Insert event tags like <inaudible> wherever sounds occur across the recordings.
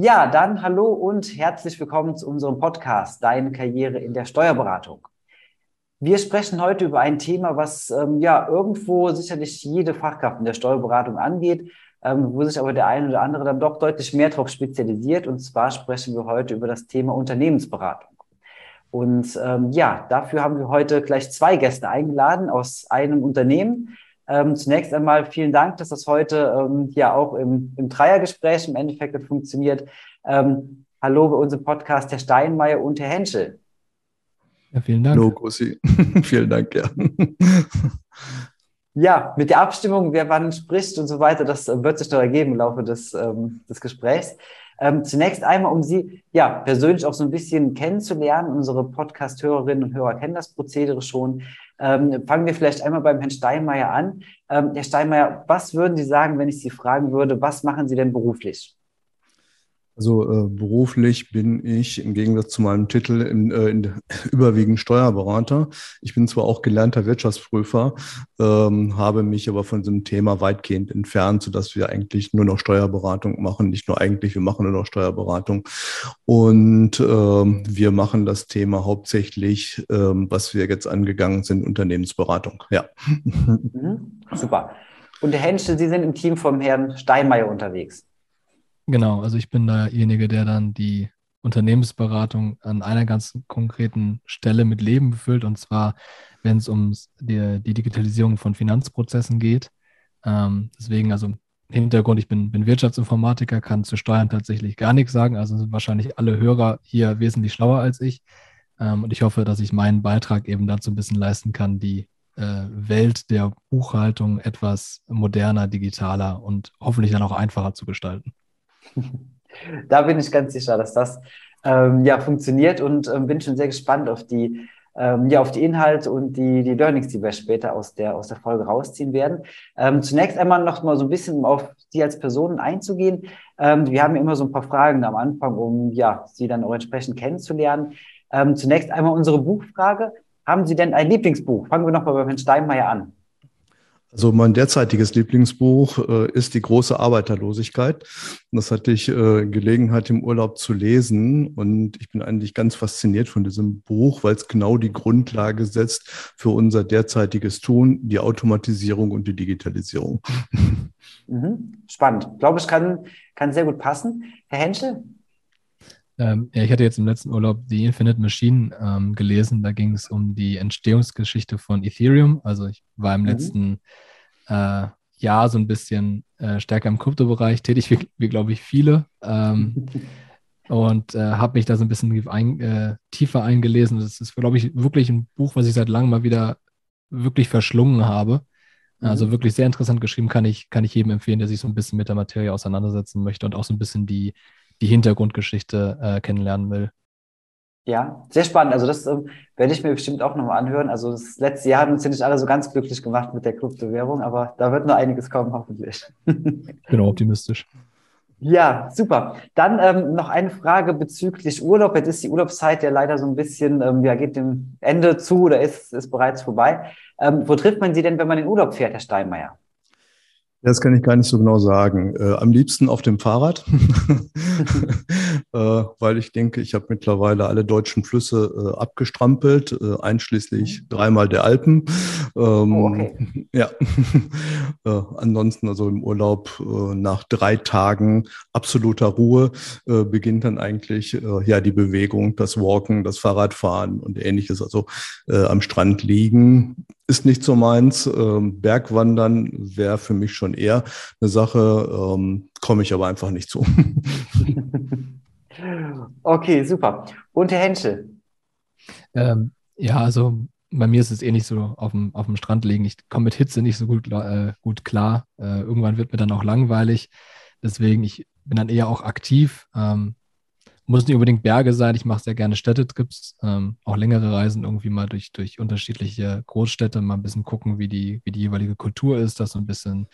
Ja, dann hallo und herzlich willkommen zu unserem Podcast Deine Karriere in der Steuerberatung. Wir sprechen heute über ein Thema, was ähm, ja irgendwo sicherlich jede Fachkraft in der Steuerberatung angeht, ähm, wo sich aber der eine oder andere dann doch deutlich mehr darauf spezialisiert. Und zwar sprechen wir heute über das Thema Unternehmensberatung. Und ähm, ja, dafür haben wir heute gleich zwei Gäste eingeladen aus einem Unternehmen, ähm, zunächst einmal vielen Dank, dass das heute ähm, ja auch im, im Dreiergespräch im Endeffekt funktioniert. Ähm, hallo bei unserem Podcast, Herr Steinmeier und Herr Henschel. Ja, vielen Dank. Hallo, Grossi. <laughs> vielen Dank, ja. Ja, mit der Abstimmung, wer wann spricht und so weiter, das wird sich noch ergeben im Laufe des, ähm, des Gesprächs. Ähm, zunächst einmal, um Sie ja persönlich auch so ein bisschen kennenzulernen. Unsere Podcast-Hörerinnen und Hörer kennen das Prozedere schon. Ähm, fangen wir vielleicht einmal beim Herrn Steinmeier an. Ähm, Herr Steinmeier, was würden Sie sagen, wenn ich Sie fragen würde, was machen Sie denn beruflich? Also äh, beruflich bin ich im Gegensatz zu meinem Titel in, äh, in, <laughs> überwiegend Steuerberater. Ich bin zwar auch gelernter Wirtschaftsprüfer, ähm, habe mich aber von diesem Thema weitgehend entfernt, sodass wir eigentlich nur noch Steuerberatung machen. Nicht nur eigentlich, wir machen nur noch Steuerberatung. Und ähm, wir machen das Thema hauptsächlich, ähm, was wir jetzt angegangen sind, Unternehmensberatung. Ja. <laughs> Mhm, super. Und Herr Henschel, Sie sind im Team vom Herrn Steinmeier unterwegs. Genau, also ich bin derjenige, der dann die Unternehmensberatung an einer ganz konkreten Stelle mit Leben befüllt, und zwar, wenn es um die, die, Digitalisierung von Finanzprozessen geht. Ähm, deswegen, also Hintergrund, ich bin, bin, Wirtschaftsinformatiker, kann zu Steuern tatsächlich gar nichts sagen, also sind wahrscheinlich alle Hörer hier wesentlich schlauer als ich. Ähm, und ich hoffe, dass ich meinen Beitrag eben dazu ein bisschen leisten kann, die äh, Welt der Buchhaltung etwas moderner, digitaler und hoffentlich dann auch einfacher zu gestalten. Da bin ich ganz sicher, dass das ähm, ja funktioniert und ähm, bin schon sehr gespannt auf die ähm, ja auf die Inhalte und die die Learnings, die wir später aus der aus der Folge rausziehen werden. Ähm, zunächst einmal noch mal so ein bisschen auf Sie als Personen einzugehen. Ähm, wir haben immer so ein paar Fragen am Anfang, um ja Sie dann auch entsprechend kennenzulernen. Ähm, zunächst einmal unsere Buchfrage: Haben Sie denn ein Lieblingsbuch? Fangen wir noch mal bei Herrn Steinmeier an. Also mein derzeitiges Lieblingsbuch äh, ist Die große Arbeiterlosigkeit. Das hatte ich äh, Gelegenheit im Urlaub zu lesen und ich bin eigentlich ganz fasziniert von diesem Buch, weil es genau die Grundlage setzt für unser derzeitiges Tun, die Automatisierung und die Digitalisierung. <laughs> Mhm. Spannend. Ich glaube, es kann, kann sehr gut passen. Herr Henschel, ähm, ja, ich hatte jetzt im letzten Urlaub die Infinite Machine ähm, gelesen. Da ging es um die Entstehungsgeschichte von Ethereum. Also ich war im mhm. letzten äh, Jahr so ein bisschen äh, stärker im Kryptobereich tätig, wie, wie glaube ich viele. Ähm, <laughs> und äh, habe mich da so ein bisschen ein, äh, tiefer eingelesen. Das ist, glaube ich, wirklich ein Buch, was ich seit langem mal wieder wirklich verschlungen habe. Also mhm. wirklich sehr interessant geschrieben, kann ich, kann ich jedem empfehlen, der sich so ein bisschen mit der Materie auseinandersetzen möchte und auch so ein bisschen die, die Hintergrundgeschichte äh, kennenlernen will. Ja, sehr spannend. Also das ähm, werde ich mir bestimmt auch nochmal anhören. Also das letzte Jahr haben uns ja nicht alle so ganz glücklich gemacht mit der Kryptowährung, aber da wird noch einiges kommen, hoffentlich. Ich bin optimistisch. Ja, super. Dann ähm, noch eine Frage bezüglich Urlaub. Jetzt ist die Urlaubszeit ja leider so ein bisschen, ähm, ja, geht dem Ende zu oder ist, ist bereits vorbei. Ähm, wo trifft man Sie denn, wenn man in Urlaub fährt, Herr Steinmeier? Das kann ich gar nicht so genau sagen. Äh, am liebsten auf dem Fahrrad, <laughs> äh, weil ich denke, ich habe mittlerweile alle deutschen Flüsse äh, abgestrampelt, äh, einschließlich mhm. dreimal der Alpen. Ähm, oh, okay. Ja. <laughs> Äh, ansonsten also im Urlaub äh, nach drei Tagen absoluter Ruhe beginnt dann eigentlich ja die Bewegung, das Walken, das Fahrradfahren und ähnliches. Also am Strand liegen ist nicht so meins. Ähm, Bergwandern wäre für mich schon eher eine Sache, ähm, komme ich aber einfach nicht zu. <laughs> okay, super. Und Herr Henschel? Ähm, ja, also bei mir ist es eh nicht so auf dem, auf dem Strand liegen. Ich komme mit Hitze nicht so gut, äh, gut klar. Äh, irgendwann wird mir dann auch langweilig. Deswegen, ich bin dann eher auch aktiv. Ähm, muss nicht unbedingt Berge sein, ich mache sehr gerne Städtetrips, ähm, auch längere Reisen irgendwie mal durch, durch unterschiedliche Großstädte, mal ein bisschen gucken, wie die, wie die jeweilige Kultur ist, das so ein bisschen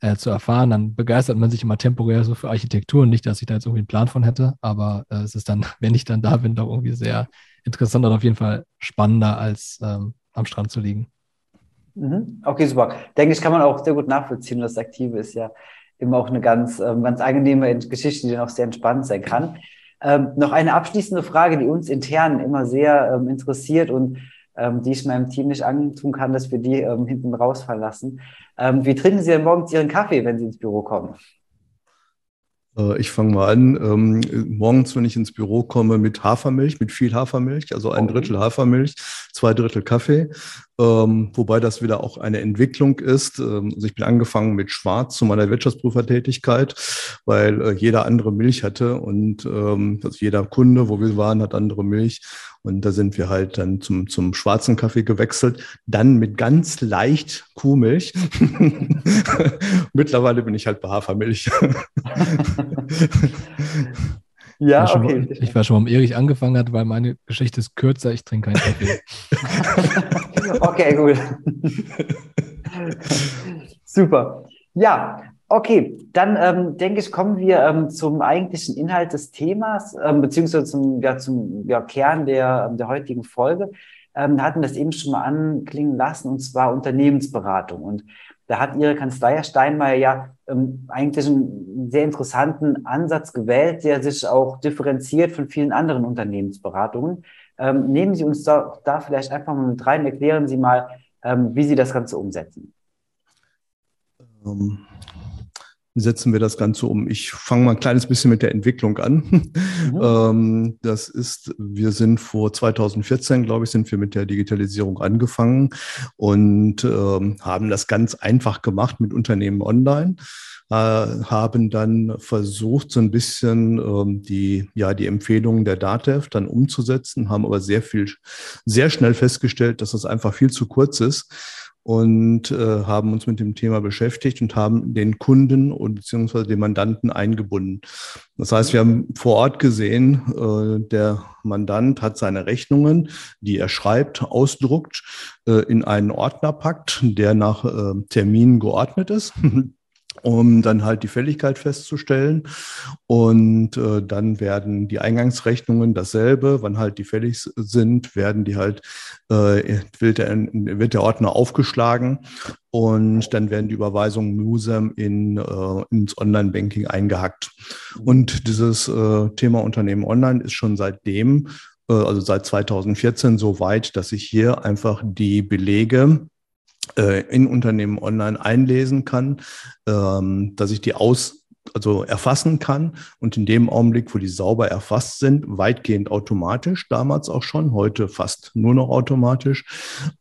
äh, zu erfahren. Dann begeistert man sich immer temporär so für Architektur. Nicht, dass ich da jetzt irgendwie einen Plan von hätte, aber äh, es ist dann, <laughs> wenn ich dann da bin, doch irgendwie sehr interessant und auf jeden Fall spannender, als ähm, am Strand zu liegen. Mhm. Okay, super. Denke ich, kann man auch sehr gut nachvollziehen. Das Aktive ist ja immer auch eine ganz, ähm, ganz angenehme Geschichte, die noch sehr entspannt sein kann. Ähm, noch eine abschließende Frage, die uns intern immer sehr ähm, interessiert und ähm, die ich meinem Team nicht antun kann, dass wir die ähm, hinten rausfallen lassen. Ähm, wie trinken Sie denn morgens Ihren Kaffee, wenn Sie ins Büro kommen? Äh, ich fange mal an. Ähm, morgens, wenn ich ins Büro komme, mit Hafermilch, mit viel Hafermilch, also ein Drittel Hafermilch, zwei Drittel Kaffee. Ähm, wobei das wieder auch eine Entwicklung ist. Ähm, also ich bin angefangen mit Schwarz zu meiner Wirtschaftsprüfertätigkeit, weil äh, jeder andere Milch hatte und also jeder Kunde, wo wir waren, hat andere Milch. Und da sind wir halt dann zum, zum schwarzen Kaffee gewechselt. Dann mit ganz leicht Kuhmilch. <laughs> Mittlerweile bin ich halt bei Hafermilch. <laughs> Ja, ich okay. Mal, ich war schon, warum Erich angefangen hat, weil meine Geschichte ist kürzer, ich trinke keinen Kaffee. <laughs> okay, gut. Super. Ja, okay. Dann ähm, denke ich, kommen wir ähm, zum eigentlichen Inhalt des Themas, ähm, beziehungsweise zum, ja, zum ja, Kern der, der heutigen Folge. Ähm, wir hatten das eben schon mal anklingen lassen, und zwar Unternehmensberatung. Und da hat Ihre Kanzlei, Herr Steinmeier, ja ähm, eigentlich einen sehr interessanten Ansatz gewählt, der sich auch differenziert von vielen anderen Unternehmensberatungen. Ähm, nehmen Sie uns da, da, vielleicht einfach mal mit rein, erklären Sie mal, ähm, wie Sie das Ganze umsetzen. Ähm, setzen wir das Ganze um. Ich fange mal ein kleines bisschen mit der Entwicklung an. Mhm. <laughs> Ähm, das ist, wir sind vor 2014, glaube ich, sind wir mit der Digitalisierung angefangen und ähm, haben das ganz einfach gemacht mit Unternehmen online. Äh, haben dann versucht, so ein bisschen ähm, die, ja, die Empfehlungen der DATEV dann umzusetzen, haben aber sehr viel, sehr schnell festgestellt, dass das einfach viel zu kurz ist und äh, haben uns mit dem Thema beschäftigt und haben den Kunden und beziehungsweise den Mandanten eingebunden. Das heißt, wir haben vor Ort gesehen, äh, der Mandant hat seine Rechnungen, die er schreibt, ausdruckt, äh, in einen Ordner packt, der nach äh, Terminen geordnet ist. Um dann halt die Fälligkeit festzustellen. Und äh, dann werden die Eingangsrechnungen dasselbe, wann halt die fällig sind, werden die halt, äh, wird, der, wird der Ordner aufgeschlagen und dann werden die Überweisungen MUSEM in, äh, ins Online-Banking eingehackt. Und dieses äh, Thema Unternehmen Online ist schon seitdem, äh, also seit 2014 so weit, dass ich hier einfach die Belege in Unternehmen online einlesen kann, ähm, dass ich die aus also erfassen kann und in dem Augenblick, wo die sauber erfasst sind, weitgehend automatisch, damals auch schon, heute fast nur noch automatisch,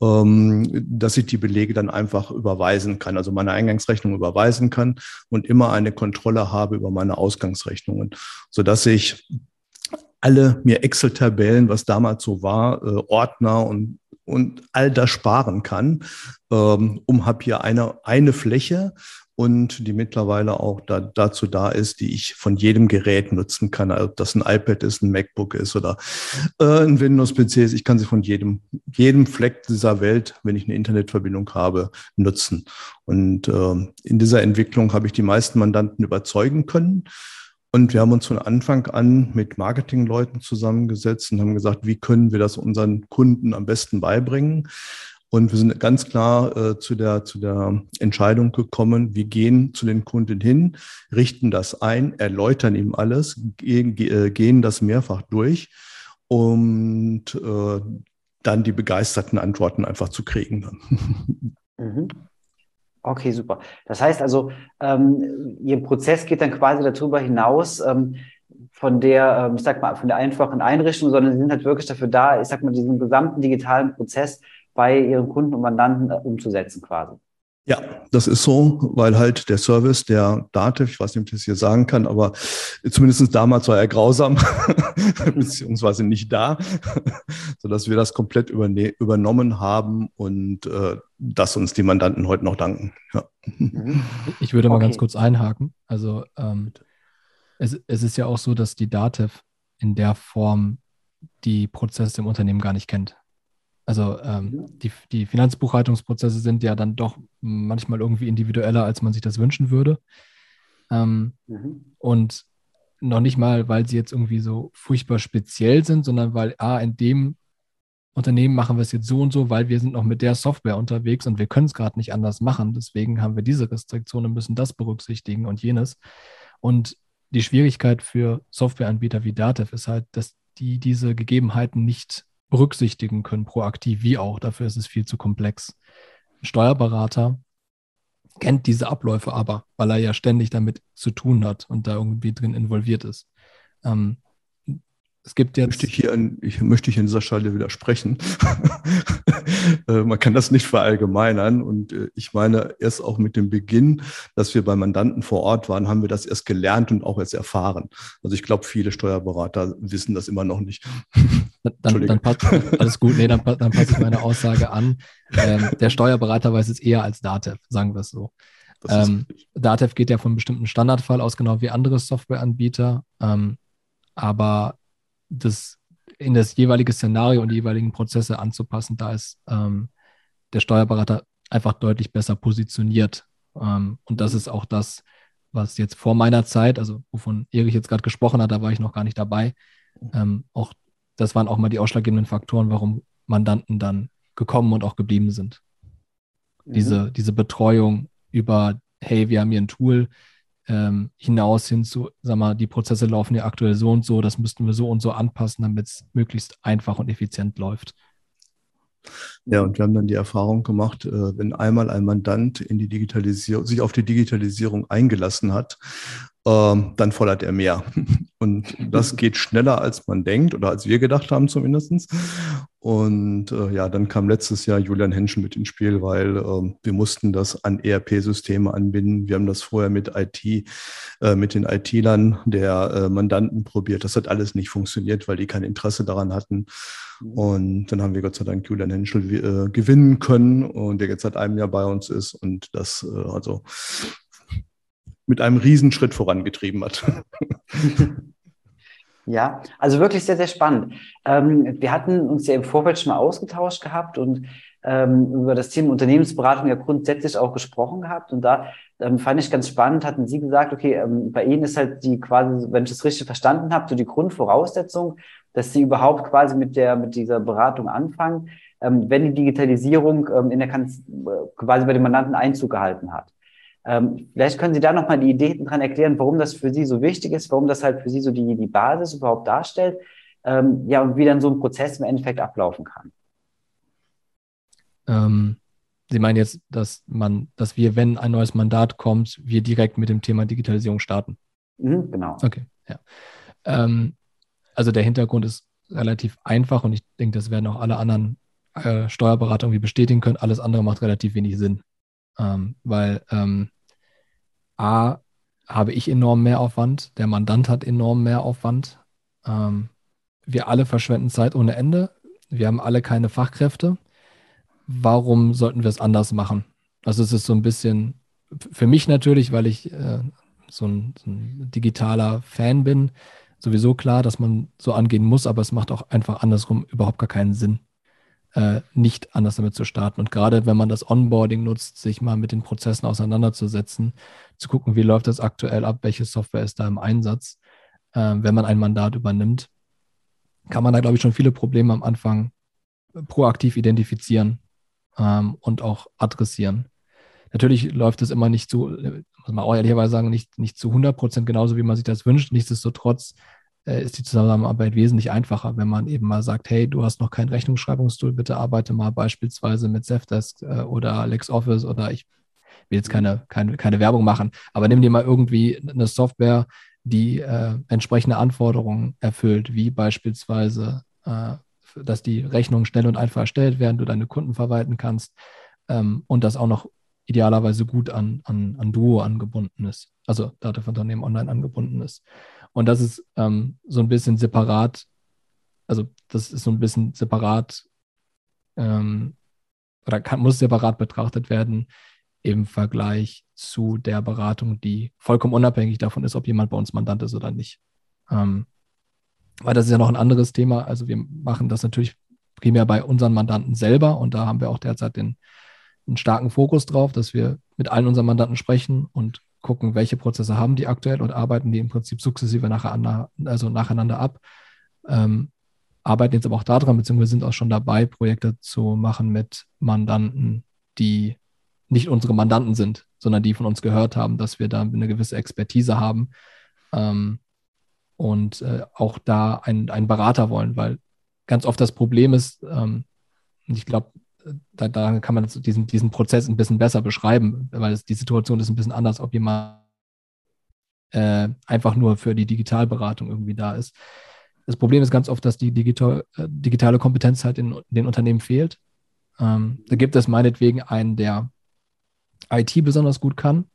ähm, dass ich die Belege dann einfach überweisen kann, also meine Eingangsrechnung überweisen kann und immer eine Kontrolle habe über meine Ausgangsrechnungen, sodass ich alle mir Excel-Tabellen, was damals so war, äh, Ordner und und all das sparen kann, ähm, um habe hier eine, eine Fläche und die mittlerweile auch da, dazu da ist, die ich von jedem Gerät nutzen kann. Ob das ein iPad ist, ein MacBook ist oder äh, ein Windows-PC ist. Ich kann sie von jedem, jedem Fleck dieser Welt, wenn ich eine Internetverbindung habe, nutzen. Und äh, in dieser Entwicklung habe ich die meisten Mandanten überzeugen können. Und wir haben uns von Anfang an mit Marketingleuten zusammengesetzt und haben gesagt, wie können wir das unseren Kunden am besten beibringen? Und wir sind ganz klar äh, zu, der, zu der Entscheidung gekommen, wir gehen zu den Kunden hin, richten das ein, erläutern ihm alles, gehen, äh, gehen das mehrfach durch, und äh, dann die begeisterten Antworten einfach zu kriegen. <laughs> Mhm. Okay, super. Das heißt also, ähm, Ihr Prozess geht dann quasi darüber hinaus, ähm, von der, ähm, ich sag mal, von der einfachen Einrichtung, sondern Sie sind halt wirklich dafür da, ich sag mal, diesen gesamten digitalen Prozess bei Ihren Kunden und Mandanten äh, umzusetzen quasi. Ja, das ist so, weil halt der Service der Dativ, ich weiß nicht, ob ich das hier sagen kann, aber zumindest damals war er grausam, <laughs> beziehungsweise nicht da, <laughs> sodass wir das komplett übernommen haben und äh, dass uns die Mandanten heute noch danken. Ja. Ich würde mal okay. ganz kurz einhaken. Also ähm, es, es ist ja auch so, dass die Dativ in der Form die Prozesse im Unternehmen gar nicht kennt. Also ähm, die, die Finanzbuchhaltungsprozesse sind ja dann doch manchmal irgendwie individueller, als man sich das wünschen würde. Ähm, mhm. Und noch nicht mal, weil sie jetzt irgendwie so furchtbar speziell sind, sondern weil A, in dem Unternehmen machen wir es jetzt so und so, weil wir sind noch mit der Software unterwegs und wir können es gerade nicht anders machen. Deswegen haben wir diese Restriktionen, müssen das berücksichtigen und jenes. Und die Schwierigkeit für Softwareanbieter wie Datev ist halt, dass die diese Gegebenheiten nicht berücksichtigen können, proaktiv wie auch. Dafür ist es viel zu komplex. Ein Steuerberater kennt diese Abläufe aber, weil er ja ständig damit zu tun hat und da irgendwie drin involviert ist. Ähm, es gibt jetzt. Möchte ich, hier an, ich möchte hier an dieser Stelle widersprechen. <laughs> Äh, man kann das nicht verallgemeinern. Und äh, ich meine, erst auch mit dem Beginn, dass wir bei Mandanten vor Ort waren, haben wir das erst gelernt und auch erst erfahren. Also ich glaube, viele Steuerberater wissen das immer noch nicht. <laughs> Dann, dann passt, alles gut, nee, dann, dann passe ich meine Aussage an. Ähm, der Steuerberater weiß es eher als DATEV, sagen wir es so. Ähm, DATEV geht ja von einem bestimmten Standardfall aus, genau wie andere Softwareanbieter. Ähm, aber das in das jeweilige Szenario und die jeweiligen Prozesse anzupassen, da ist ähm, der Steuerberater einfach deutlich besser positioniert. Ähm, und das ist auch das, was jetzt vor meiner Zeit, also wovon Erich jetzt gerade gesprochen hat, da war ich noch gar nicht dabei. Ähm, auch das waren auch mal die ausschlaggebenden Faktoren, warum Mandanten dann gekommen und auch geblieben sind. Mhm. Diese, diese Betreuung über, hey, wir haben hier ein Tool, ähm, hinaus hin zu, sag mal, die Prozesse laufen ja aktuell so und so, das müssten wir so und so anpassen, damit es möglichst einfach und effizient läuft. Ja, und wir haben dann die Erfahrung gemacht, äh, wenn einmal ein Mandant in die Digitalisierung, sich auf die Digitalisierung eingelassen hat, ähm, dann fordert er mehr. <laughs> Und das geht schneller, als man denkt oder als wir gedacht haben zumindest. Und äh, ja, dann kam letztes Jahr Julian Henschen mit ins Spiel, weil äh, wir mussten das an ERP-Systeme anbinden. Wir haben das vorher mit IT, äh, mit den IT-Lern der äh, Mandanten probiert. Das hat alles nicht funktioniert, weil die kein Interesse daran hatten. Und dann haben wir Gott sei Dank Julian Henschel äh, gewinnen können und der jetzt seit einem Jahr bei uns ist und das äh, also mit einem Riesenschritt vorangetrieben hat. <laughs> <laughs> Ja, also wirklich sehr, sehr spannend. Ähm, wir hatten uns ja im Vorfeld schon mal ausgetauscht gehabt und ähm, über das Thema Unternehmensberatung ja grundsätzlich auch gesprochen gehabt. Und da ähm, fand ich ganz spannend, hatten Sie gesagt, okay, ähm, bei Ihnen ist halt die quasi, wenn ich das richtig verstanden habe, so die Grundvoraussetzung, dass Sie überhaupt quasi mit der, mit dieser Beratung anfangen, ähm, wenn die Digitalisierung ähm, in der Kanz quasi bei den Mandanten Einzug gehalten hat. Ähm, vielleicht können Sie da nochmal die Ideen dran erklären, warum das für Sie so wichtig ist, warum das halt für Sie so die, die Basis überhaupt darstellt, ähm, ja, und wie dann so ein Prozess im Endeffekt ablaufen kann. Ähm, Sie meinen jetzt, dass man, dass wir, wenn ein neues Mandat kommt, wir direkt mit dem Thema Digitalisierung starten? Mhm, genau. Okay, ja. Ähm, also der Hintergrund ist relativ einfach und ich denke, das werden auch alle anderen äh, Steuerberater irgendwie bestätigen können. Alles andere macht relativ wenig Sinn. Ähm, weil ähm, A, habe ich enorm mehr Aufwand, der Mandant hat enorm mehr Aufwand. Ähm, wir alle verschwenden Zeit ohne Ende. Wir haben alle keine Fachkräfte. Warum sollten wir es anders machen? Also es ist so ein bisschen für mich natürlich, weil ich äh, so, ein, so ein digitaler Fan bin, sowieso klar, dass man so angehen muss, aber es macht auch einfach andersrum überhaupt gar keinen Sinn äh, nicht anders damit zu starten. Und gerade wenn man das Onboarding nutzt, sich mal mit den Prozessen auseinanderzusetzen, zu gucken, wie läuft das aktuell ab, welche Software ist da im Einsatz, äh, wenn man ein Mandat übernimmt, kann man da, glaube ich, schon viele Probleme am Anfang proaktiv identifizieren ähm, und auch adressieren. Natürlich läuft es immer nicht zu, muss man auch ehrlicherweise sagen, nicht, nicht zu 100 Prozent genauso, wie man sich das wünscht. Nichtsdestotrotz ist die Zusammenarbeit wesentlich einfacher, wenn man eben mal sagt, hey, du hast noch kein Rechnungsschreibungstool, bitte arbeite mal beispielsweise mit Zefdesk äh, oder LexOffice oder ich will jetzt keine, keine, keine Werbung machen, aber nimm dir mal irgendwie eine Software, die äh, entsprechende Anforderungen erfüllt, wie beispielsweise, äh, dass die Rechnungen schnell und einfach erstellt werden, du deine Kunden verwalten kannst ähm, und das auch noch idealerweise gut an, an, an Duo angebunden ist, also Datenunternehmen online angebunden ist. Und das ist ähm, so ein bisschen separat, also das ist so ein bisschen separat ähm, oder kann, muss separat betrachtet werden im Vergleich zu der Beratung, die vollkommen unabhängig davon ist, ob jemand bei uns Mandant ist oder nicht. Ähm, weil das ist ja noch ein anderes Thema. Also wir machen das natürlich primär bei unseren Mandanten selber und da haben wir auch derzeit den, einen starken Fokus drauf, dass wir mit allen unseren Mandanten sprechen und gucken, welche Prozesse haben die aktuell und arbeiten die im Prinzip sukzessive nacheinander, also nacheinander ab. Ähm, arbeiten jetzt aber auch daran, beziehungsweise sind auch schon dabei, Projekte zu machen mit Mandanten, die nicht unsere Mandanten sind, sondern die von uns gehört haben, dass wir da eine gewisse Expertise haben ähm, und äh, auch da einen, Berater wollen, weil ganz oft das Problem ist, ähm, ich glaube, da, da, kann man diesen, diesen Prozess ein bisschen besser beschreiben, weil es, die Situation ist ein bisschen anders, ob jemand äh, einfach nur für die Digitalberatung irgendwie da ist. Das Problem ist ganz oft, dass die digital, äh, digitale Kompetenz halt in, in den Unternehmen fehlt. Ähm, da gibt es meinetwegen einen, der IT besonders gut kann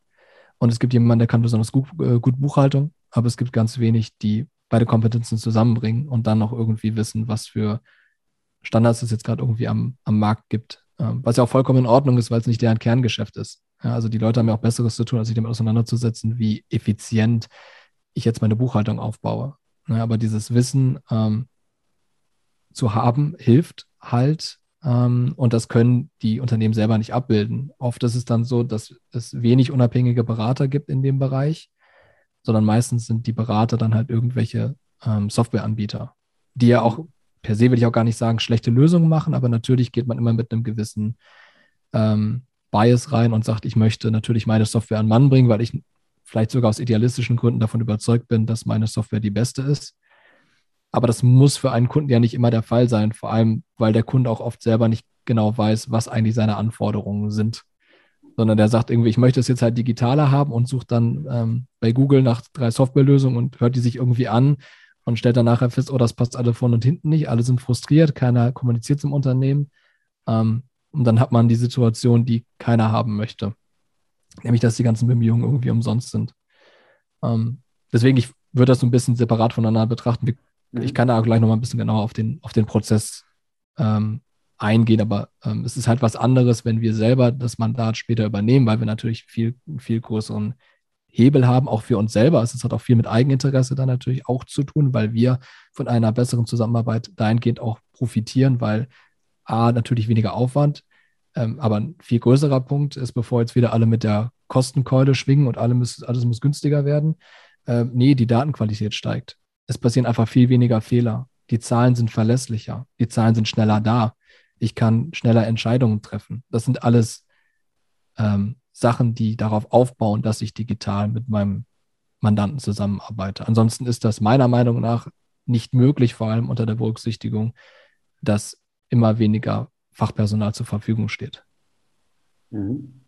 und es gibt jemanden, der kann besonders gut, äh, gut Buchhaltung, aber es gibt ganz wenig, die beide Kompetenzen zusammenbringen und dann noch irgendwie wissen, was für Standards es jetzt gerade irgendwie am, am Markt gibt. Ähm, was ja auch vollkommen in Ordnung ist, weil es nicht deren Kerngeschäft ist. Ja, also die Leute haben ja auch Besseres zu tun, als sich damit auseinanderzusetzen, wie effizient ich jetzt meine Buchhaltung aufbaue. Ja, aber dieses Wissen ähm, zu haben, hilft halt. Ähm, und das können die Unternehmen selber nicht abbilden. Oft ist es dann so, dass es wenig unabhängige Berater gibt in dem Bereich, sondern meistens sind die Berater dann halt irgendwelche ähm, Softwareanbieter, die ja auch per se will ich auch gar nicht sagen, schlechte Lösungen machen, aber natürlich geht man immer mit einem gewissen ähm, Bias rein und sagt, ich möchte natürlich meine Software an Mann bringen, weil ich vielleicht sogar aus idealistischen Gründen davon überzeugt bin, dass meine Software die beste ist. Aber das muss für einen Kunden ja nicht immer der Fall sein, vor allem weil der Kunde auch oft selber nicht genau weiß, was eigentlich seine Anforderungen sind. Sondern der sagt irgendwie, ich möchte es jetzt halt digitaler haben und sucht dann ähm, bei Google nach drei Softwarelösungen und hört die sich irgendwie an und stellt dann nachher fest, oh, das passt alle vorne und hinten nicht, alle sind frustriert, keiner kommuniziert zum Unternehmen. Ähm, und dann hat man die Situation, die keiner haben möchte. Nämlich, dass die ganzen Bemühungen irgendwie umsonst sind. Ähm, deswegen, ich würde das so ein bisschen separat voneinander betrachten. Mhm. Ich kann da gleich nochmal ein bisschen genauer auf den, auf den Prozess ähm, eingehen, aber ähm, es ist halt was anderes, wenn wir selber das Mandat später übernehmen, weil wir natürlich viel, viel größeren Hebel haben, auch für uns selber. Es hat auch viel mit Eigeninteresse dann natürlich auch zu tun, weil wir von einer besseren Zusammenarbeit dahingehend auch profitieren, weil A, natürlich weniger Aufwand, ähm, aber ein viel größerer Punkt ist, bevor jetzt wieder alle mit der Kostenkeule schwingen und alle müssen, alles muss günstiger werden, äh, nee, die Datenqualität steigt. Es passieren einfach viel weniger Fehler. Die Zahlen sind verlässlicher. Die Zahlen sind schneller da. Ich kann schneller Entscheidungen treffen. Das sind alles ähm, Sachen, die darauf aufbauen, dass ich digital mit meinem Mandanten zusammenarbeite. Ansonsten ist das meiner Meinung nach nicht möglich, vor allem unter der Berücksichtigung, dass immer weniger Fachpersonal zur Verfügung steht. Mhm.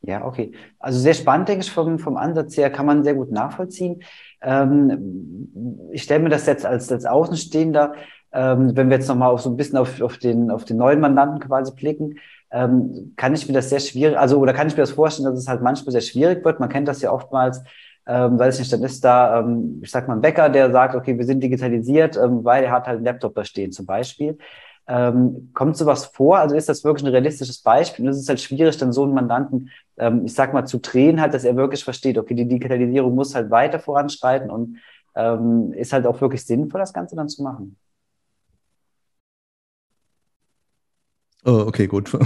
Ja, okay. Also sehr spannend, denke ich, vom, vom Ansatz her kann man sehr gut nachvollziehen. Ähm, ich stelle mir das jetzt als, als Außenstehender, ähm, wenn wir jetzt nochmal so ein bisschen auf, auf, den, auf den neuen Mandanten quasi blicken, ähm, kann ich mir das sehr schwierig, also oder kann ich mir das vorstellen, dass es halt manchmal sehr schwierig wird. Man kennt das ja oftmals, ähm, weil es nicht, dann ist da, ähm, ich sag mal, ein Bäcker, der sagt, okay, wir sind digitalisiert, ähm, weil er hat halt einen Laptop da stehen zum Beispiel. Ähm, kommt sowas vor? Also ist das wirklich ein realistisches Beispiel? Und es ist halt schwierig, dann so einen Mandanten, ähm, ich sag mal, zu drehen, halt, dass er wirklich versteht, okay, die Digitalisierung muss halt weiter voranschreiten und ähm, ist halt auch wirklich sinnvoll, das Ganze dann zu machen. Oh, okay, gut. <laughs>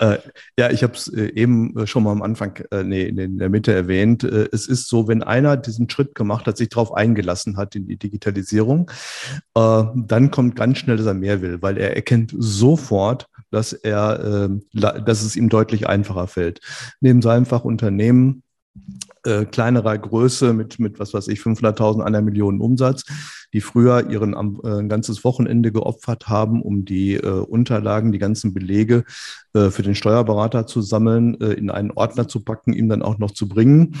äh, ja, ich habe es äh, eben äh, schon mal am Anfang, äh, nee, in der Mitte erwähnt. Äh, es ist so, wenn einer diesen Schritt gemacht hat, sich darauf eingelassen hat in die Digitalisierung, äh, dann kommt ganz schnell, dass er mehr will, weil er erkennt sofort, dass er, dass es ihm deutlich einfacher fällt. Neben seinem Fachunternehmen äh, kleinerer Größe mit, mit, was weiß ich, 500.000, einer Million Umsatz, die früher ihren äh, ein ganzes Wochenende geopfert haben, um die äh, Unterlagen, die ganzen Belege äh, für den Steuerberater zu sammeln, äh, in einen Ordner zu packen, ihm dann auch noch zu bringen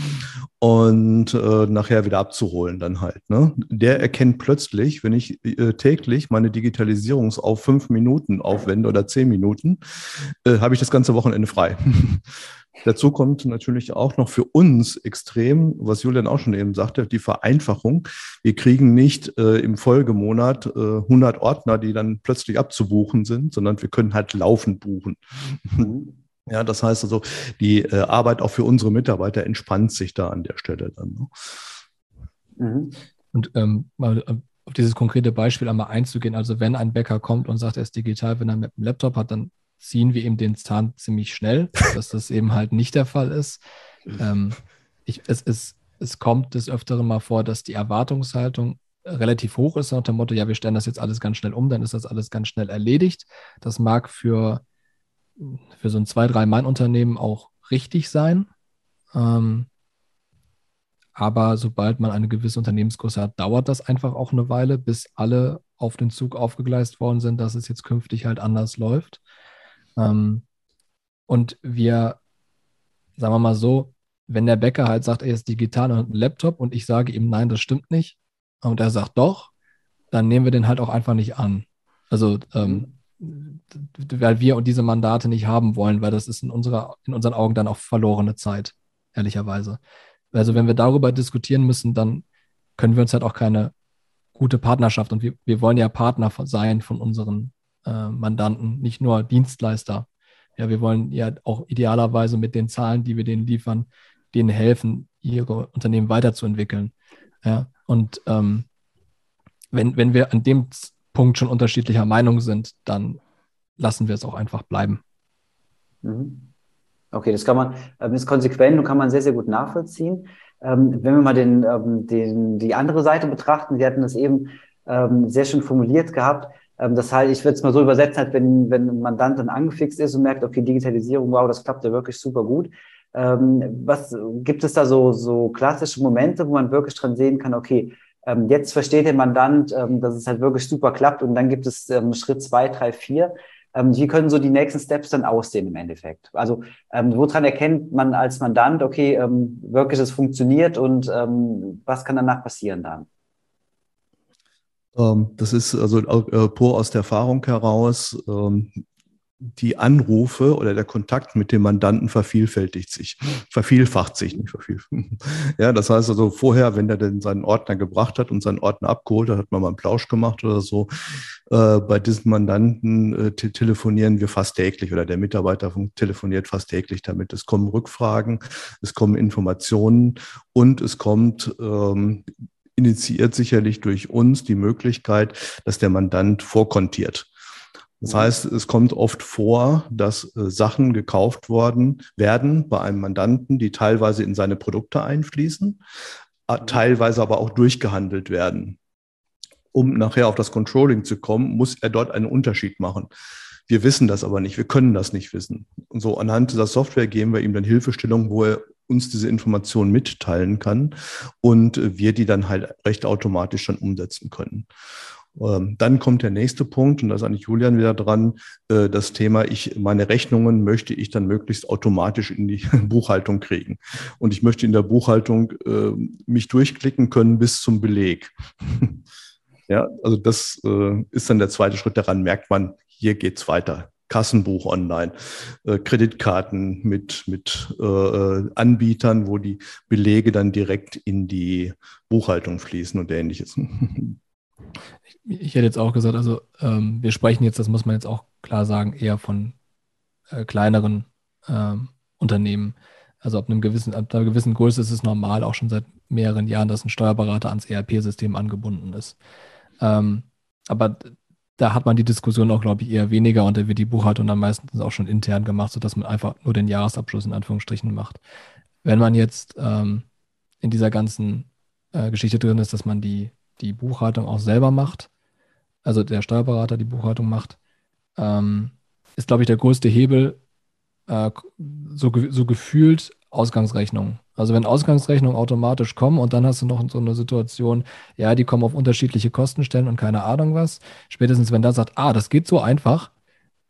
und äh, nachher wieder abzuholen dann halt. Ne? Der erkennt plötzlich, wenn ich äh, täglich meine Digitalisierung auf fünf Minuten aufwende oder zehn Minuten, habe ich das ganze Wochenende frei. <laughs> Dazu kommt natürlich auch noch für uns extrem, was Julian auch schon eben sagte, die Vereinfachung. Wir kriegen nicht äh, im Folgemonat äh, 100 Ordner, die dann plötzlich abzubuchen sind, sondern wir können halt laufend buchen. Mhm. Ja, das heißt also, die äh, Arbeit auch für unsere Mitarbeiter entspannt sich da an der Stelle dann. Ne? Mhm. Und ähm, mal äh, auf dieses konkrete Beispiel einmal einzugehen. Also wenn ein Bäcker kommt und sagt, er ist digital, wenn er mit einem Laptop hat, dann ziehen wir ihm den Zahn ziemlich schnell, <laughs> dass das eben halt nicht der Fall ist. Ähm, ich, es, es, es kommt des Öfteren mal vor, dass die Erwartungshaltung relativ hoch ist, nach dem Motto, ja, wir stellen das jetzt alles ganz schnell um, dann ist das alles ganz schnell erledigt. Das mag für, für so ein zwei, drei Mann-Unternehmen auch richtig sein. Ähm, aber sobald man eine gewisse Unternehmensgröße hat, dauert das einfach auch eine Weile, bis alle auf den Zug aufgegleist worden sind, dass es jetzt künftig halt anders läuft. Ähm, und wir, sagen wir mal so, wenn der Bäcker halt sagt, er ist digital und hat einen Laptop und ich sage ihm, nein, das stimmt nicht, und er sagt doch, dann nehmen wir den halt auch einfach nicht an. Also, ähm, weil wir und diese Mandate nicht haben wollen, weil das ist in, unserer, in unseren Augen dann auch verlorene Zeit, ehrlicherweise. Also wenn wir darüber diskutieren müssen, dann können wir uns halt auch keine gute Partnerschaft und wir, wir wollen ja Partner sein von unseren äh, Mandanten, nicht nur Dienstleister. Ja, wir wollen ja auch idealerweise mit den Zahlen, die wir denen liefern, denen helfen, ihre Unternehmen weiterzuentwickeln. Ja, und ähm, wenn, wenn wir an dem Punkt schon unterschiedlicher Meinung sind, dann lassen wir es auch einfach bleiben. Mhm. Okay, das kann man, ähm, ist konsequent und kann man sehr, sehr gut nachvollziehen. Ähm, wenn wir mal den, ähm, den, die andere Seite betrachten, Sie hatten das eben sehr schön formuliert gehabt. Das heißt, ich würde es mal so übersetzen, halt, wenn, wenn ein Mandant dann angefixt ist und merkt, okay, Digitalisierung, wow, das klappt ja wirklich super gut. Was gibt es da so, so klassische Momente, wo man wirklich dran sehen kann, okay, jetzt versteht der Mandant, dass es halt wirklich super klappt und dann gibt es Schritt zwei, drei, vier ähm, wie können so die nächsten Steps dann aussehen im Endeffekt? Also ähm, woran erkennt man als Mandant, okay, ähm, wirklich es funktioniert und ähm, was kann danach passieren dann? Ähm, das ist also äh, pur aus der Erfahrung heraus. Ähm, die Anrufe oder der Kontakt mit dem Mandanten vervielfältigt sich, vervielfacht sich, nicht vervielfacht. <laughs> Ja, das heißt also vorher, wenn er denn seinen Ordner gebracht hat und seinen Ordner abgeholt hat, hat man mal einen Plausch gemacht oder so. Äh, bei diesen Mandanten äh, te telefonieren wir fast täglich oder der Mitarbeiter telefoniert fast täglich damit. Es kommen Rückfragen, es kommen Informationen und es kommt ähm, initiiert sicherlich durch uns die Möglichkeit, dass der Mandant vorkontiert. Das heißt, es kommt oft vor, dass äh, Sachen gekauft worden werden bei einem Mandanten, die teilweise in seine Produkte einfließen, äh, mhm. teilweise aber auch durchgehandelt werden. Um nachher auf das Controlling zu kommen, muss er dort einen Unterschied machen. Wir wissen das aber nicht, wir können das nicht wissen. Und so anhand dieser Software geben wir ihm dann Hilfestellung, wo er uns diese Informationen mitteilen kann und wir die dann halt recht automatisch schon umsetzen können. Ähm, dann kommt der nächste Punkt, und da ist eigentlich Julian wieder dran, äh, das Thema, ich, meine Rechnungen möchte ich dann möglichst automatisch in die <laughs> Buchhaltung kriegen. Und ich möchte in der Buchhaltung äh, mich durchklicken können bis zum Beleg. <laughs> ja, also das äh, ist dann der zweite Schritt. Daran merkt man, hier geht's weiter. Kassenbuch online, äh, Kreditkarten mit, mit äh, Anbietern, wo die Belege dann direkt in die Buchhaltung fließen und ähnliches. <laughs> Ich, ich hätte jetzt auch gesagt, also ähm, wir sprechen jetzt, das muss man jetzt auch klar sagen, eher von äh, kleineren ähm, Unternehmen. Also ab, einem gewissen, ab einer gewissen Größe ist es normal, auch schon seit mehreren Jahren, dass ein Steuerberater ans ERP-System angebunden ist. Ähm, aber da hat man die Diskussion auch, glaube ich, eher weniger und da wird die Buchhaltung dann meistens auch schon intern gemacht, sodass man einfach nur den Jahresabschluss in Anführungsstrichen macht. Wenn man jetzt ähm, in dieser ganzen äh, Geschichte drin ist, dass man die die Buchhaltung auch selber macht, also der Steuerberater die Buchhaltung macht, ähm, ist, glaube ich, der größte Hebel äh, so, so gefühlt Ausgangsrechnungen. Also wenn Ausgangsrechnungen automatisch kommen und dann hast du noch so eine Situation, ja, die kommen auf unterschiedliche Kostenstellen und keine Ahnung was. Spätestens wenn da sagt, ah, das geht so einfach,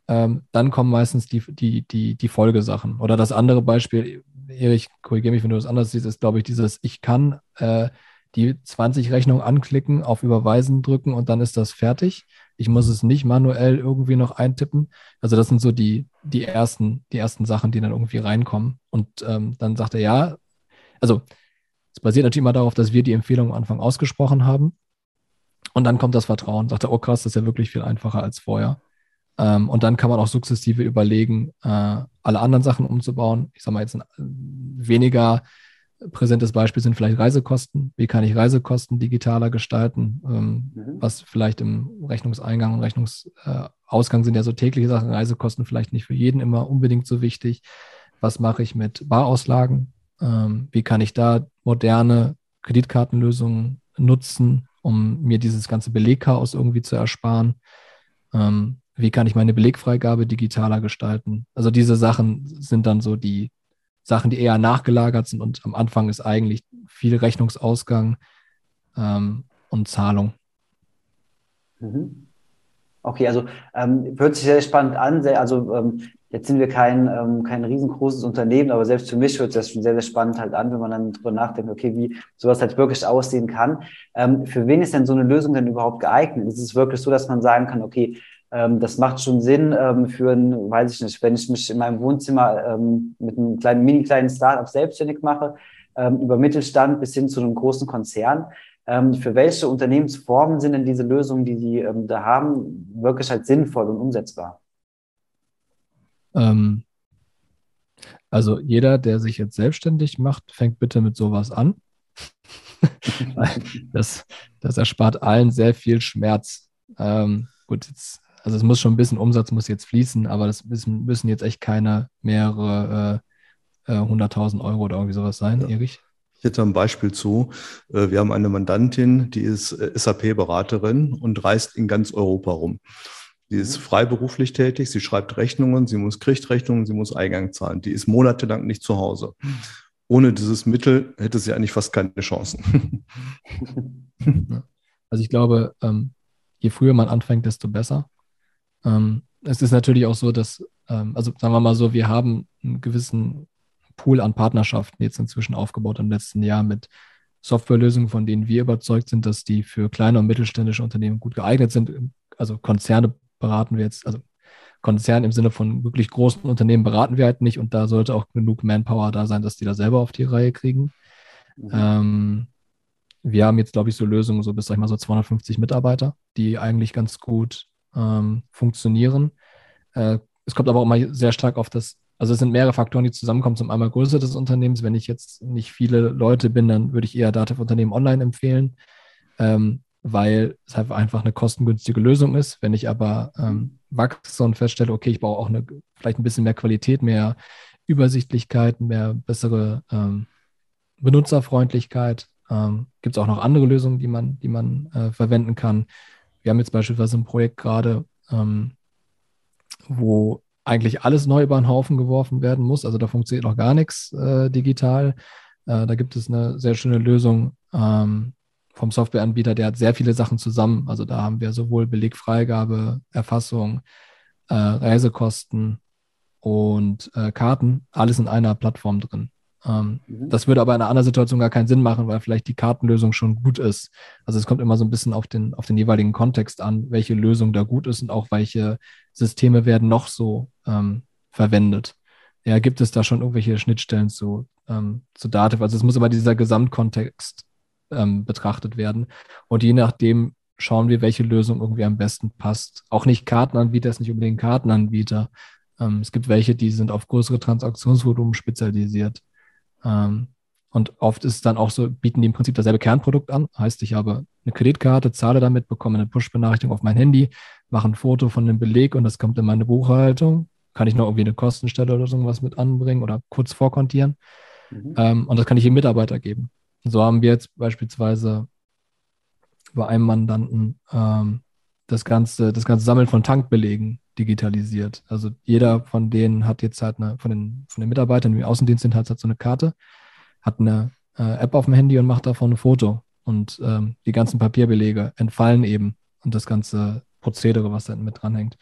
ähm, dann kommen meistens die, die, die, die Folgesachen. Oder das andere Beispiel, Erich, korrigiere mich, wenn du das anders siehst, ist, glaube ich, dieses, ich kann äh, die 20 Rechnungen anklicken, auf Überweisen drücken und dann ist das fertig. Ich muss es nicht manuell irgendwie noch eintippen. Also das sind so die, die, ersten, die ersten Sachen, die dann irgendwie reinkommen. Und ähm, dann sagt er, ja, also es basiert natürlich immer darauf, dass wir die Empfehlung am Anfang ausgesprochen haben. Und dann kommt das Vertrauen. Sagt er, oh krass, das ist ja wirklich viel einfacher als vorher. Ähm, und dann kann man auch sukzessive überlegen, äh, alle anderen Sachen umzubauen. Ich sage mal jetzt ein, weniger präsentes Beispiel sind vielleicht Reisekosten. Wie kann ich Reisekosten digitaler gestalten? Ähm, mhm. Was vielleicht im Rechnungseingang und Rechnungsausgang sind ja so tägliche Sachen. Reisekosten vielleicht nicht für jeden immer unbedingt so wichtig. Was mache ich mit Barauslagen? Ähm, wie kann ich da moderne Kreditkartenlösungen nutzen, um mir dieses ganze Belegchaos irgendwie zu ersparen? Ähm, wie kann ich meine Belegfreigabe digitaler gestalten? Also diese Sachen sind dann so die Sachen, die eher nachgelagert sind und am Anfang ist eigentlich viel Rechnungsausgang ähm, und Zahlung. Mhm. Okay, also ähm, hört sich sehr spannend an. Sehr, also ähm, jetzt sind wir kein, ähm, kein riesengroßes Unternehmen, aber selbst für mich hört sich das schon sehr, sehr spannend halt an, wenn man dann drüber nachdenkt, okay, wie sowas halt wirklich aussehen kann. Ähm, für wen ist denn so eine Lösung denn überhaupt geeignet? Ist es wirklich so, dass man sagen kann, okay, das macht schon Sinn ähm, für ein, weiß ich nicht, wenn ich mich in meinem Wohnzimmer ähm, mit einem kleinen, mini kleinen Startup selbstständig mache, ähm, über Mittelstand bis hin zu einem großen Konzern. Ähm, für welche Unternehmensformen sind denn diese Lösungen, die Sie ähm, da haben, wirklich halt sinnvoll und umsetzbar? also jeder, der sich jetzt selbstständig macht, fängt bitte mit sowas an. <laughs> das, das erspart allen sehr viel Schmerz. Ähm, gut, jetzt also es muss schon ein bisschen Umsatz muss jetzt fließen, aber das müssen, müssen jetzt echt keine mehrere äh, 100.000 äh, Euro oder irgendwie sowas sein, ja. Erich. Ich hätte ein Beispiel zu. Äh, wir haben eine Mandantin, die ist äh, SAP-Beraterin und reist in ganz Europa rum. Sie ist mhm. freiberuflich tätig, sie schreibt Rechnungen, sie muss kriegt Rechnungen, sie muss Eingang zahlen. Die ist monatelang nicht zu Hause. Ohne dieses Mittel hätte sie eigentlich fast keine Chancen. <laughs> Also ich glaube, ähm, je früher man anfängt, desto besser. Ähm, es ist natürlich auch so, dass, ähm, also sagen wir mal so, wir haben einen gewissen Pool an Partnerschaften jetzt inzwischen aufgebaut im letzten Jahr mit Softwarelösungen, von denen wir überzeugt sind, dass die für kleine und mittelständische Unternehmen gut geeignet sind. Also Konzerne beraten wir jetzt, also Konzerne im Sinne von wirklich großen Unternehmen beraten wir halt nicht und da sollte auch genug Manpower da sein, dass die da selber auf die Reihe kriegen. Mhm. Ähm, wir haben jetzt, glaube ich, so Lösungen, so bis, sag ich mal, so 250 Mitarbeiter, die eigentlich ganz gut ähm, funktionieren. Äh, es kommt aber auch mal sehr stark auf das, also es sind mehrere Faktoren, die zusammenkommen. Zum einmal Größe des Unternehmens. Wenn ich jetzt nicht viele Leute bin, dann würde ich eher Dativ-Unternehmen online empfehlen, ähm, weil es halt einfach eine kostengünstige Lösung ist. Wenn ich aber ähm, wachse und feststelle, okay, ich brauche auch eine, vielleicht ein bisschen mehr Qualität, mehr Übersichtlichkeit, mehr bessere ähm, Benutzerfreundlichkeit, ähm, gibt es auch noch andere Lösungen, die man, die man äh, verwenden kann. Wir haben jetzt beispielsweise ein Projekt gerade, ähm, wo eigentlich alles neu über den Haufen geworfen werden muss. Also da funktioniert noch gar nichts äh, digital. Äh, da gibt es eine sehr schöne Lösung ähm, vom Softwareanbieter, der hat sehr viele Sachen zusammen. Also da haben wir sowohl Belegfreigabe, Erfassung, äh, Reisekosten und äh, Karten, alles in einer Plattform drin. Ähm, mhm. Das würde aber in einer anderen Situation gar keinen Sinn machen, weil vielleicht die Kartenlösung schon gut ist. Also es kommt immer so ein bisschen auf den, auf den jeweiligen Kontext an, welche Lösung da gut ist und auch welche Systeme werden noch so ähm, verwendet. Ja, gibt es da schon irgendwelche Schnittstellen zu, ähm, zu Dativ? Also es muss immer dieser Gesamtkontext ähm, betrachtet werden. Und je nachdem schauen wir, welche Lösung irgendwie am besten passt. Auch nicht Kartenanbieter ist nicht unbedingt Kartenanbieter. Ähm, es gibt welche, die sind auf größere Transaktionsvolumen spezialisiert. Ähm, und oft ist es dann auch so, bieten die im Prinzip dasselbe Kernprodukt an. Heißt, ich habe eine Kreditkarte, zahle damit, bekomme eine Push-Benachrichtigung auf mein Handy, mache ein Foto von dem Beleg und das kommt in meine Buchhaltung. Kann ich noch irgendwie eine Kostenstelle oder irgendwas mit anbringen oder kurz vorkontieren. Mhm. Ähm, und das kann ich jedem Mitarbeiter geben. Und so haben wir jetzt beispielsweise bei einem Mandanten ähm, das ganze, das ganze Sammeln von Tankbelegen digitalisiert. Also jeder von denen hat jetzt halt eine, von den, von den Mitarbeitern, die im Außendienst sind, hat, hat so eine Karte, hat eine äh, App auf dem Handy und macht davon ein Foto. Und ähm, die ganzen Papierbelege entfallen eben und das ganze Prozedere, was da mit dranhängt.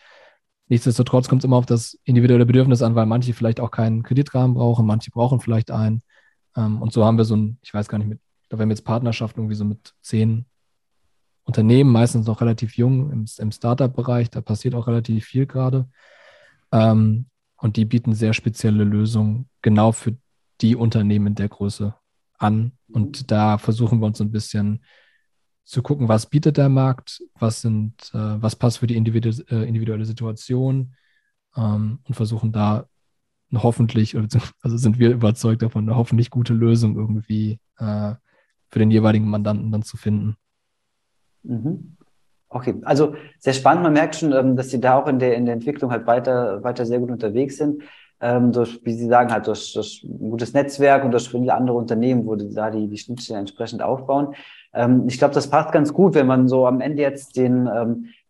Nichtsdestotrotz kommt es immer auf das individuelle Bedürfnis an, weil manche vielleicht auch keinen Kreditrahmen brauchen, manche brauchen vielleicht einen. Ähm, und so haben wir so ein, ich weiß gar nicht, mit, da werden wir jetzt Partnerschaften irgendwie so mit zehn Unternehmen, meistens noch relativ jung im, im Startup-Bereich, da passiert auch relativ viel gerade. Ähm, und die bieten sehr spezielle Lösungen genau für die Unternehmen der Größe an. Und da versuchen wir uns ein bisschen zu gucken, was bietet der Markt, was sind, äh, was passt für die individu äh, individuelle Situation ähm, und versuchen da hoffentlich, also sind wir überzeugt davon, eine hoffentlich gute Lösung irgendwie äh, für den jeweiligen Mandanten dann zu finden. Mhm. Okay, also sehr spannend. Man merkt schon, ähm, dass Sie da auch in der, in der Entwicklung halt weiter, weiter sehr gut unterwegs sind. Ähm, durch, wie Sie sagen, halt durch, durch ein gutes Netzwerk und durch viele andere Unternehmen, wo da die, die Schnittstellen entsprechend aufbauen. Ähm, ich glaube, das passt ganz gut, wenn man so am Ende jetzt den,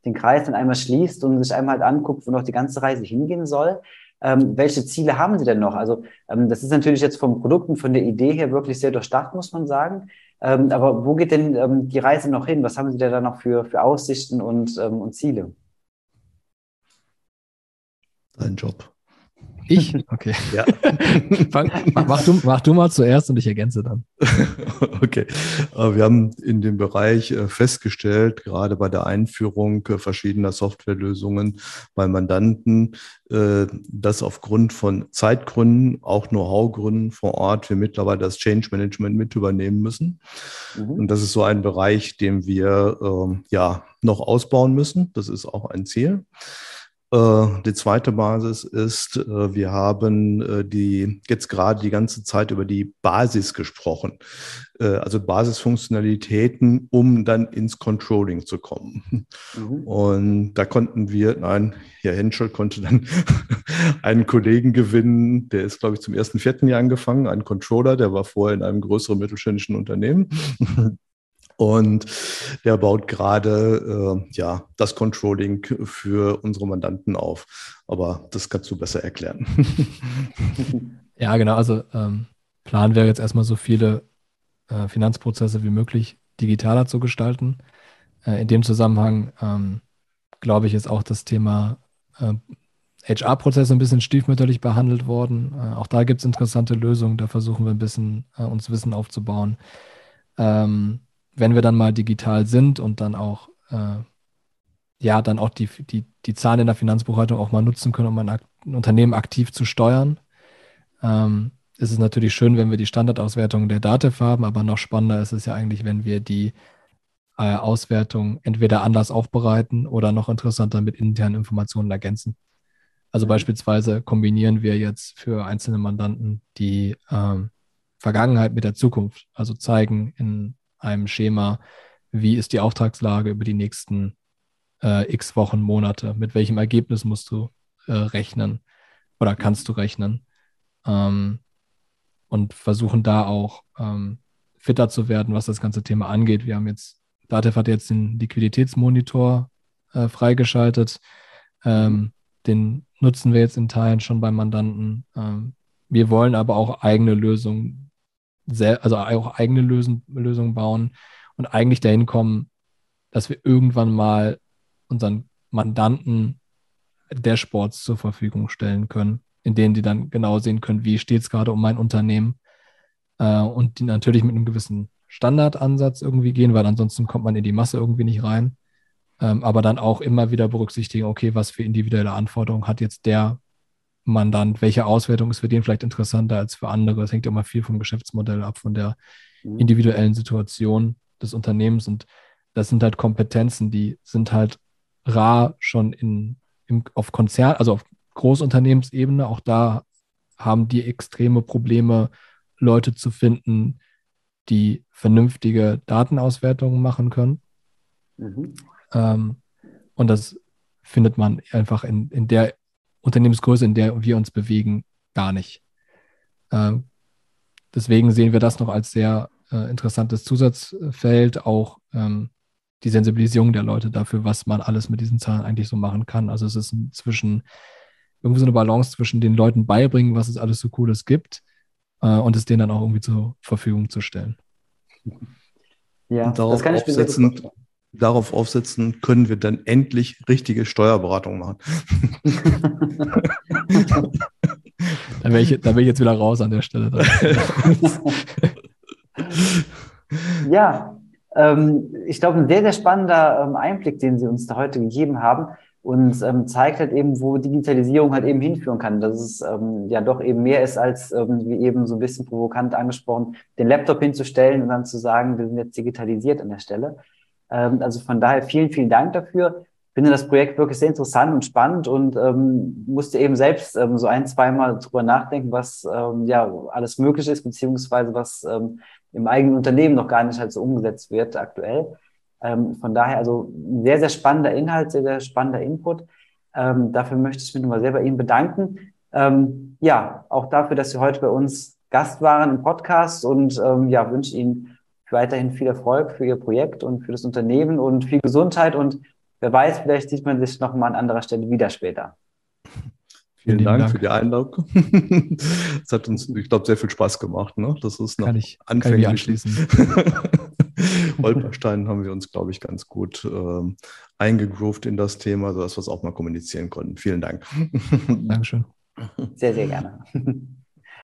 den Kreis dann einmal schließt und sich einmal halt anguckt, wo noch die ganze Reise hingehen soll. Ähm, welche Ziele haben Sie denn noch? Also ähm, das ist natürlich jetzt vom Produkt und von der Idee her wirklich sehr durchdacht, muss man sagen. Ähm, aber wo geht denn ähm, die Reise noch hin? Was haben Sie da noch für, für Aussichten und, ähm, und Ziele? Dein Job. Ich? <laughs> Okay. Ja. Fang, mach, du, mach du mal zuerst und ich ergänze dann. <laughs> Okay. Äh, wir haben in dem Bereich äh, festgestellt, gerade bei der Einführung äh, verschiedener Softwarelösungen bei Mandanten, dass aufgrund von Zeitgründen, auch Know-how-Gründen vor Ort wir mittlerweile das Change Management mit übernehmen müssen. Mhm. Und das ist so ein Bereich, den wir ähm, ja noch ausbauen müssen. Das ist auch ein Ziel. Äh, die zweite Basis ist, äh, wir haben äh, die jetzt gerade die ganze Zeit über die Basis gesprochen, also Basisfunktionalitäten, um dann ins Controlling zu kommen. Mhm. Und da konnten wir, nein, Herr Henschel konnte dann <laughs> einen Kollegen gewinnen, der ist, glaube ich, zum ersten, vierten Jahr angefangen, ein Controller, der war vorher in einem größeren mittelständischen Unternehmen. Und der baut gerade äh, ja, das Controlling für unsere Mandanten auf. Aber das kannst du besser erklären. <laughs> ja, genau. Also ähm, Plan wäre jetzt erstmal so viele äh, Finanzprozesse wie möglich digitaler zu gestalten. Äh, in dem Zusammenhang ähm, glaube ich, ist auch das Thema HR-Prozesse äh, ein bisschen stiefmütterlich behandelt worden. Äh, auch da gibt es interessante Lösungen. Da versuchen wir ein bisschen äh, uns Wissen aufzubauen. Ähm, wenn wir dann mal digital sind und dann auch, äh, ja, dann auch die, die, die Zahlen in der Finanzbuchhaltung auch mal nutzen können, um ein, ein Unternehmen aktiv zu steuern, ähm, ist es natürlich schön, wenn wir die Standardauswertung der DATEV haben, aber noch spannender ist es ja eigentlich, wenn wir die äh, Auswertung entweder anders aufbereiten oder noch interessanter mit internen Informationen ergänzen. Also mhm. beispielsweise kombinieren wir jetzt für einzelne Mandanten die ähm, Vergangenheit mit der Zukunft, also zeigen in einem Schema, wie ist die Auftragslage über die nächsten äh, x Wochen, Monate, mit welchem Ergebnis musst du äh, rechnen oder kannst du rechnen ähm, und versuchen da auch ähm, fitter zu werden, was das ganze Thema angeht. Wir haben jetzt, Datev hat jetzt den Liquiditätsmonitor äh, freigeschaltet. Ähm, den nutzen wir jetzt in Teilen schon beim Mandanten. Ähm, wir wollen aber auch eigene Lösungen also auch eigene Lösen, Lösungen bauen und eigentlich dahin kommen, dass wir irgendwann mal unseren Mandanten Dashboards zur Verfügung stellen können, in denen die dann genau sehen können, wie steht es gerade um mein Unternehmen äh, und die natürlich mit einem gewissen Standardansatz irgendwie gehen, weil ansonsten kommt man in die Masse irgendwie nicht rein. Ähm, aber dann auch immer wieder berücksichtigen, okay, was für individuelle Anforderungen hat jetzt der Mandant, welche Auswertung ist für den vielleicht interessanter als für andere. Es hängt ja immer viel vom Geschäftsmodell ab, von der mhm. individuellen Situation des Unternehmens. Und das sind halt Kompetenzen, die sind halt rar schon in, im, auf Konzern, also auf Großunternehmensebene. Auch da haben die extreme Probleme, Leute zu finden, die vernünftige Datenauswertungen machen können. Mhm. Ähm, und das findet man einfach in, in der Unternehmensgröße, in der wir uns bewegen, gar nicht. Ähm, deswegen sehen wir das noch als sehr äh, interessantes Zusatzfeld, auch ähm, die Sensibilisierung der Leute dafür, was man alles mit diesen Zahlen eigentlich so machen kann. Also es ist zwischen irgendwie so eine Balance zwischen den Leuten beibringen, was es alles so Cooles gibt äh, und es denen dann auch irgendwie zur Verfügung zu stellen. Ja, das kann ich mir darauf aufsetzen, können wir dann endlich richtige Steuerberatung machen. <laughs> da wäre ich, da ich jetzt wieder raus an der Stelle. <laughs> ja, ähm, ich glaube, ein sehr, sehr spannender ähm, Einblick, den Sie uns da heute gegeben haben und ähm, zeigt halt eben, wo Digitalisierung halt eben hinführen kann. Dass es ähm, ja doch eben mehr ist, als ähm, wie eben so ein bisschen provokant angesprochen, den Laptop hinzustellen und dann zu sagen, wir sind jetzt digitalisiert an der Stelle. Ähm, also von daher vielen, vielen Dank dafür. Ich finde das Projekt wirklich sehr interessant und spannend und ähm, musste eben selbst ähm, so ein, zweimal drüber nachdenken, was ähm, ja alles möglich ist, beziehungsweise was ähm, im eigenen Unternehmen noch gar nicht halt so umgesetzt wird aktuell. Ähm, von daher also ein sehr, sehr spannender Inhalt, sehr, sehr spannender Input. Ähm, dafür möchte ich mich nochmal sehr bei Ihnen bedanken. Ähm, ja, auch dafür, dass Sie heute bei uns Gast waren im Podcast und ähm, ja, wünsche Ihnen weiterhin viel Erfolg für Ihr Projekt und für das Unternehmen und viel Gesundheit und wer weiß, vielleicht sieht man sich noch mal an anderer Stelle wieder später. Vielen, Dank, Dank, für die Einladung. <laughs> Es hat uns, ich glaube, sehr viel Spaß gemacht. Ne? Das ist noch kann ich, anfänglich. Kann ich anschließen. <laughs> <laughs> Holperstein haben wir uns, glaube ich, ganz gut ähm, eingegroovt in das Thema, sodass wir es auch mal kommunizieren konnten. Vielen Dank. Dankeschön. Sehr, sehr gerne.